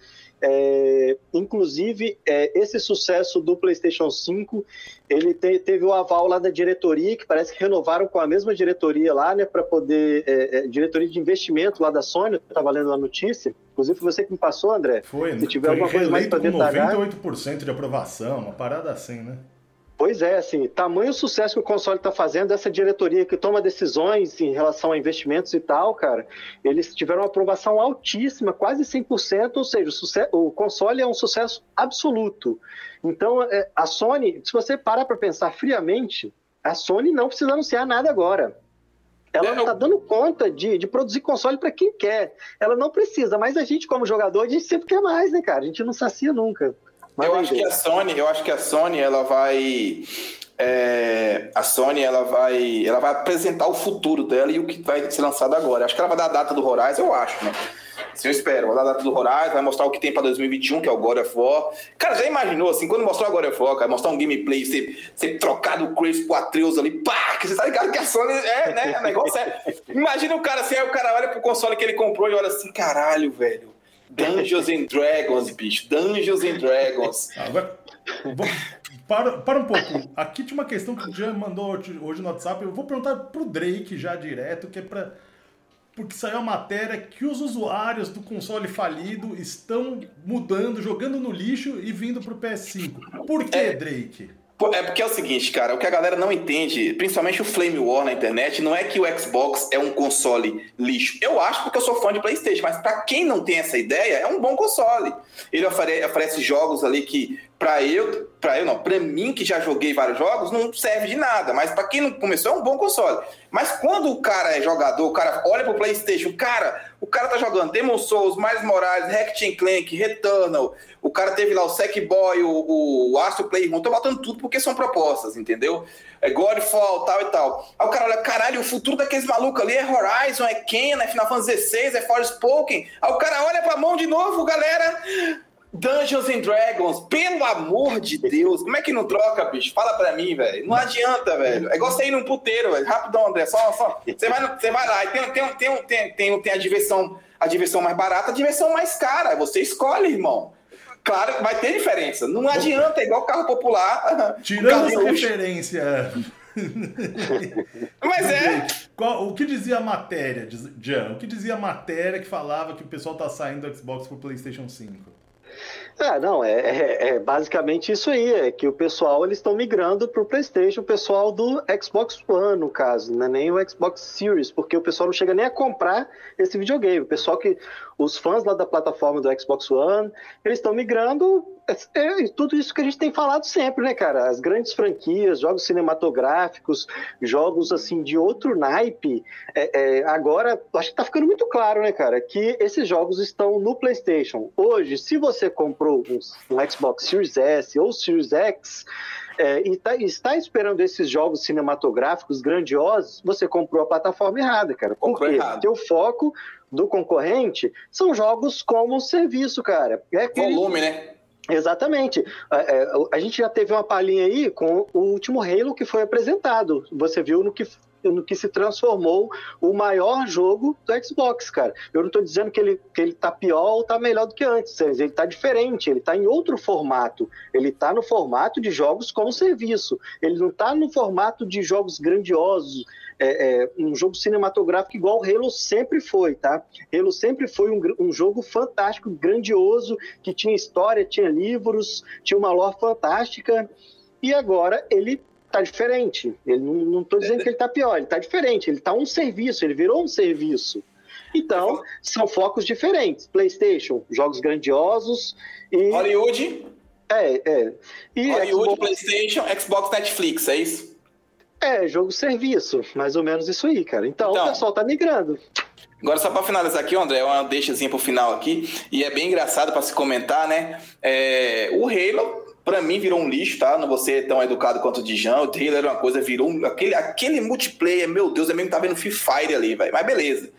É, inclusive, é, esse sucesso do PlayStation 5, ele te, teve o aval lá da diretoria, que parece que renovaram com a mesma diretoria lá, né, para poder. É, é, diretoria de investimento lá da Sony, eu estava lendo a notícia. Inclusive, foi você que me passou, André. Foi, Se tiver foi alguma coisa mais para detalhar. 98% de aprovação, uma parada assim, né? Pois é, assim, tamanho sucesso que o console está fazendo, essa diretoria que toma decisões em relação a investimentos e tal, cara, eles tiveram uma aprovação altíssima, quase 100%, ou seja, o, sucesso, o console é um sucesso absoluto. Então, é, a Sony, se você parar para pensar friamente, a Sony não precisa anunciar nada agora. Ela não está dando conta de, de produzir console para quem quer. Ela não precisa, mas a gente, como jogador, a gente sempre quer mais, né, cara? A gente não sacia nunca. Mas eu acho que a Sony, eu acho que a Sony ela vai é, a Sony ela vai, ela vai apresentar o futuro dela e o que vai ser lançado agora. Acho que ela vai dar a data do Horizon, eu acho, né? Assim, eu espero. Vai dar a data do Horizon, vai mostrar o que tem para 2021, que é o God of War. Cara, já imaginou, assim, quando mostrar o God of War, cara, mostrar um gameplay, você, você trocar do Chris pro Atreus ali, pá, que você tá ligado que a Sony é, né? O negócio é. Imagina o cara assim, aí o cara olha pro console que ele comprou e olha assim, caralho, velho Dungeons and Dragons, bicho. Dungeons and Dragons. Agora, para, para um pouco. Aqui tinha uma questão que o Jean mandou hoje no WhatsApp. Eu vou perguntar pro Drake já direto, que é pra. porque saiu a matéria que os usuários do console falido estão mudando, jogando no lixo e vindo pro PS5. Por que, é, Drake? É porque é o seguinte, cara, o que a galera não entende, principalmente o Flame War na internet, não é que o Xbox é um console lixo. Eu acho porque eu sou fã de PlayStation, mas para quem não tem essa ideia, é um bom console. Ele oferece, oferece jogos ali que para eu, para eu não, para mim que já joguei vários jogos, não serve de nada, mas para quem não começou é um bom console. Mas quando o cara é jogador, o cara olha pro PlayStation, cara, o cara tá jogando Demon Souls, Miles Morales, Ratchet Clank, Returnal, o cara teve lá o Sackboy, o, o Astro Playroom, tô botando tudo porque são propostas, entendeu? É Godfall, tal e tal. Aí o cara olha, caralho, o futuro daqueles malucos ali é Horizon, é Ken, é Final Fantasy XVI, é Forspoken. Aí o cara olha pra mão de novo, galera, Dungeons and Dragons, pelo amor de Deus, como é que não troca, bicho? Fala pra mim, velho. Não adianta, velho. É igual você ir num puteiro, velho. Rapidão, André, só, só. Você vai, você vai lá e tem, tem, tem, tem, tem, tem a diversão, a diversão mais barata, a diversão mais cara. Você escolhe, irmão. Claro, vai ter diferença. Não adianta, é igual carro popular. Tirando essa referência. Mas é. Qual, o que dizia a matéria, Jan? O que dizia a matéria que falava que o pessoal tá saindo do Xbox pro PlayStation 5? É, não, é, é, é, basicamente isso aí, é que o pessoal eles estão migrando para o PlayStation, o pessoal do Xbox One, no caso, não é nem o Xbox Series, porque o pessoal não chega nem a comprar esse videogame. O pessoal que, os fãs lá da plataforma do Xbox One, eles estão migrando é, é, tudo isso que a gente tem falado sempre, né, cara? As grandes franquias, jogos cinematográficos, jogos assim de outro naipe. É, é, agora, acho que tá ficando muito claro, né, cara, que esses jogos estão no PlayStation. Hoje, se você comprou um, um Xbox Series S ou Series X, é, e tá, está esperando esses jogos cinematográficos grandiosos, você comprou a plataforma errada, cara. Porque o teu foco do concorrente são jogos como serviço, cara. É aquele... Volume, né? Exatamente. A, é, a, gente já teve uma palhinha aí com o último Halo que foi apresentado. Você viu no que no que se transformou o maior jogo do Xbox, cara. Eu não estou dizendo que ele, que ele tá pior ou tá melhor do que antes, ele tá diferente, ele tá em outro formato. Ele tá no formato de jogos como serviço. Ele não tá no formato de jogos grandiosos, é, é, um jogo cinematográfico igual o Halo sempre foi, tá? Halo sempre foi um, um, jogo fantástico, grandioso, que tinha história, tinha livros, tinha uma lore fantástica, e agora ele tá diferente. Ele não, tô dizendo que ele tá pior, ele tá diferente, ele tá um serviço, ele virou um serviço. Então, são focos diferentes. PlayStation, jogos grandiosos e. Hollywood. É, é. E Hollywood, Xbox... PlayStation, Xbox, Netflix, é isso? É, jogo serviço, mais ou menos isso aí, cara. Então, então o pessoal tá migrando. Agora, só para finalizar aqui, André, é uma deixazinha pro final aqui, e é bem engraçado para se comentar, né? É, o Halo, para mim, virou um lixo, tá? Não vou ser tão educado quanto o Dijan. O Halo era uma coisa, virou um, aquele, aquele multiplayer, meu Deus, é mesmo que tá vendo Free Fire ali, velho. Mas beleza.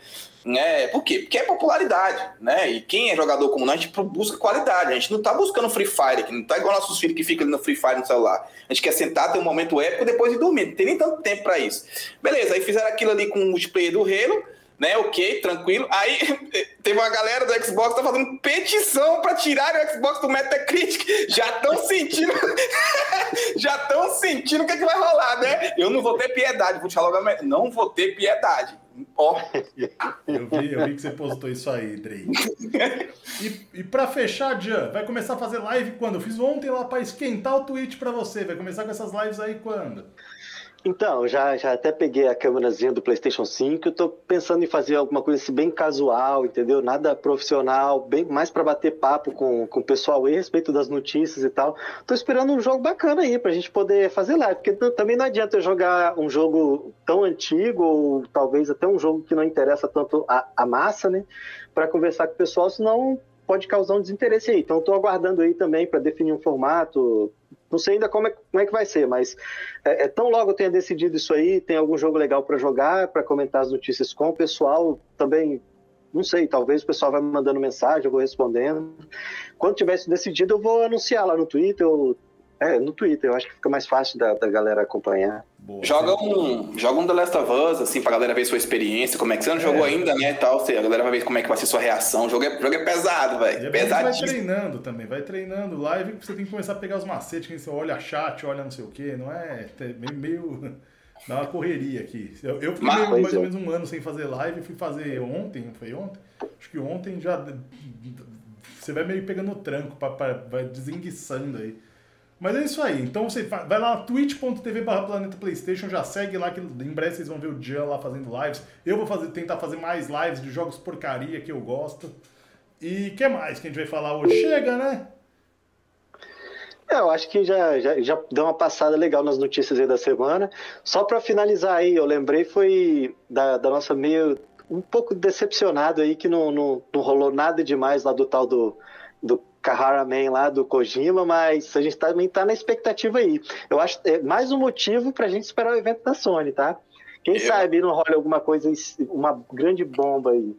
Né? Por quê? Porque é popularidade, né? E quem é jogador como nós, a gente busca qualidade. A gente não tá buscando Free Fire, que não tá igual nossos filhos que ficam ali no Free Fire no celular. A gente quer sentar, ter um momento épico depois ir dormir. Não tem nem tanto tempo para isso. Beleza, aí fizeram aquilo ali com o multiplayer do Halo, né? Ok, tranquilo. Aí teve uma galera do Xbox que tá fazendo petição para tirar o Xbox do Metacritic. Já estão sentindo. já estão sentindo o que, é que vai rolar, né? Eu não vou ter piedade, vou te falar. Não vou ter piedade. Ó. Eu vi, eu vi que você postou isso aí, Drake. E, e pra fechar, Jan, vai começar a fazer live quando? Eu fiz ontem lá pra esquentar o Twitch pra você. Vai começar com essas lives aí quando? Então, já, já até peguei a câmerazinha do PlayStation 5. Eu pensando em fazer alguma coisa assim bem casual, entendeu? Nada profissional, bem mais para bater papo com, com o pessoal aí a respeito das notícias e tal. Tô esperando um jogo bacana aí pra gente poder fazer live, porque também não adianta eu jogar um jogo tão antigo ou talvez até um jogo que não interessa tanto a, a massa, né? Para conversar com o pessoal, senão pode causar um desinteresse aí. Então, estou aguardando aí também para definir um formato. Não sei ainda como é, como é que vai ser, mas é, é, tão logo eu tenha decidido isso aí, tem algum jogo legal para jogar, para comentar as notícias com o pessoal, também não sei, talvez o pessoal vai me mandando mensagem, eu vou respondendo. Quando tiver isso decidido, eu vou anunciar lá no Twitter, é, no Twitter, eu acho que fica mais fácil da, da galera acompanhar. Boa, joga, um, joga um The Last of Us, assim, pra galera ver sua experiência, como é que você não é. jogou ainda, né, tal, a galera vai ver como é que vai ser sua reação. O jogo é, jogo é pesado, velho, pesado. Vai treinando também, vai treinando. Live você tem que começar a pegar os macetes, que você olha chat, olha não sei o que, não é, é meio, meio dá uma correria aqui. Eu, eu fiquei meio, mais ou menos um ano sem fazer live, fui fazer ontem, foi ontem? Acho que ontem já. Você vai meio pegando tranco, pra, pra, vai desenguiçando aí. Mas é isso aí. Então você vai lá twitch.tv Planeta Playstation, já segue lá que em breve vocês vão ver o Jean lá fazendo lives. Eu vou fazer, tentar fazer mais lives de jogos porcaria que eu gosto. E que mais que a gente vai falar hoje? Chega, né? É, eu acho que já, já, já deu uma passada legal nas notícias aí da semana. Só para finalizar aí, eu lembrei foi da, da nossa meio um pouco decepcionado aí que não, não, não rolou nada demais lá do tal do, do Kahara Man lá do Kojima, mas a gente também tá na expectativa aí. Eu acho é mais um motivo pra gente esperar o evento da Sony, tá? Quem eu... sabe não rola alguma coisa, uma grande bomba aí.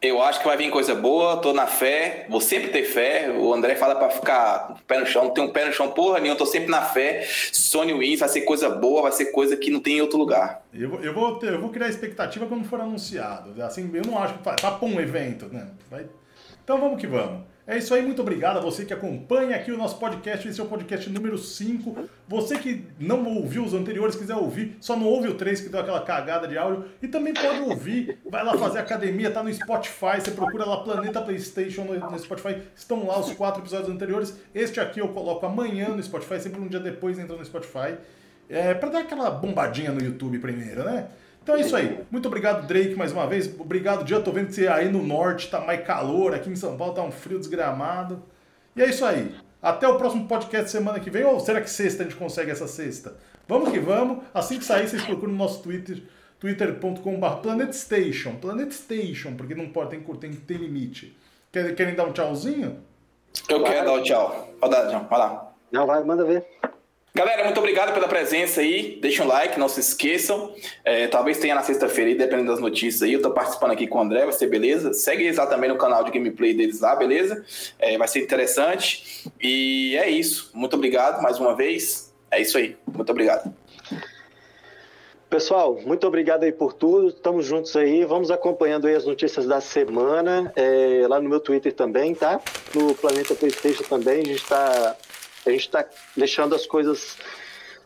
Eu acho que vai vir coisa boa, tô na fé, vou sempre ter fé. O André fala para ficar pé no chão, não tem um pé no chão porra nenhuma, tô sempre na fé. Sony Wins vai ser coisa boa, vai ser coisa que não tem em outro lugar. Eu, eu, vou, ter, eu vou criar expectativa quando for anunciado. Assim, eu não acho que tá pra um evento, né? Vai... Então vamos que vamos. É isso aí, muito obrigado a você que acompanha aqui o nosso podcast. Esse é o podcast número 5. Você que não ouviu os anteriores, quiser ouvir, só não ouve o 3 que deu aquela cagada de áudio. E também pode ouvir, vai lá fazer academia, tá no Spotify. Você procura lá Planeta PlayStation no, Spotify. Estão lá os quatro episódios anteriores. Este aqui eu coloco amanhã no Spotify, sempre um dia depois entra no Spotify. É, para dar aquela bombadinha no YouTube primeiro, né? Então é isso aí. Muito obrigado, Drake, mais uma vez. Obrigado, Dia. Tô vendo que você aí no norte tá mais calor. Aqui em São Paulo tá um frio desgramado. E é isso aí. Até o próximo podcast semana que vem. Ou será que sexta a gente consegue essa sexta? Vamos que vamos. Assim que sair, vocês procuram no nosso Twitter, twitter.com.br PlanetStation. PlanetStation, porque não pode, tem, tem, tem limite. Querem, querem dar um tchauzinho? Eu quero dar um tchau. Vai dar, João. Vai lá. Não, vai, manda ver. Galera, muito obrigado pela presença aí. Deixa um like, não se esqueçam. É, talvez tenha na sexta-feira dependendo das notícias aí. Eu tô participando aqui com o André, vai ser beleza. Segue eles lá também no canal de gameplay deles lá, beleza? É, vai ser interessante. E é isso. Muito obrigado mais uma vez. É isso aí. Muito obrigado. Pessoal, muito obrigado aí por tudo. Estamos juntos aí. Vamos acompanhando aí as notícias da semana. É, lá no meu Twitter também, tá? No Planeta Playstation também. A gente está a gente está deixando as coisas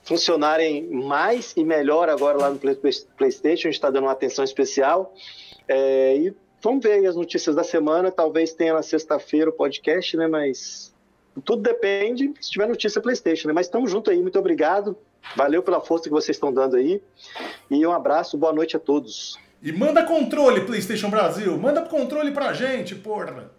funcionarem mais e melhor agora lá no PlayStation. A gente está dando uma atenção especial. É, e vamos ver as notícias da semana. Talvez tenha na sexta-feira o podcast, né? Mas tudo depende se tiver notícia PlayStation, né? Mas estamos juntos aí. Muito obrigado. Valeu pela força que vocês estão dando aí. E um abraço, boa noite a todos. E manda controle, PlayStation Brasil. Manda controle pra gente, porra.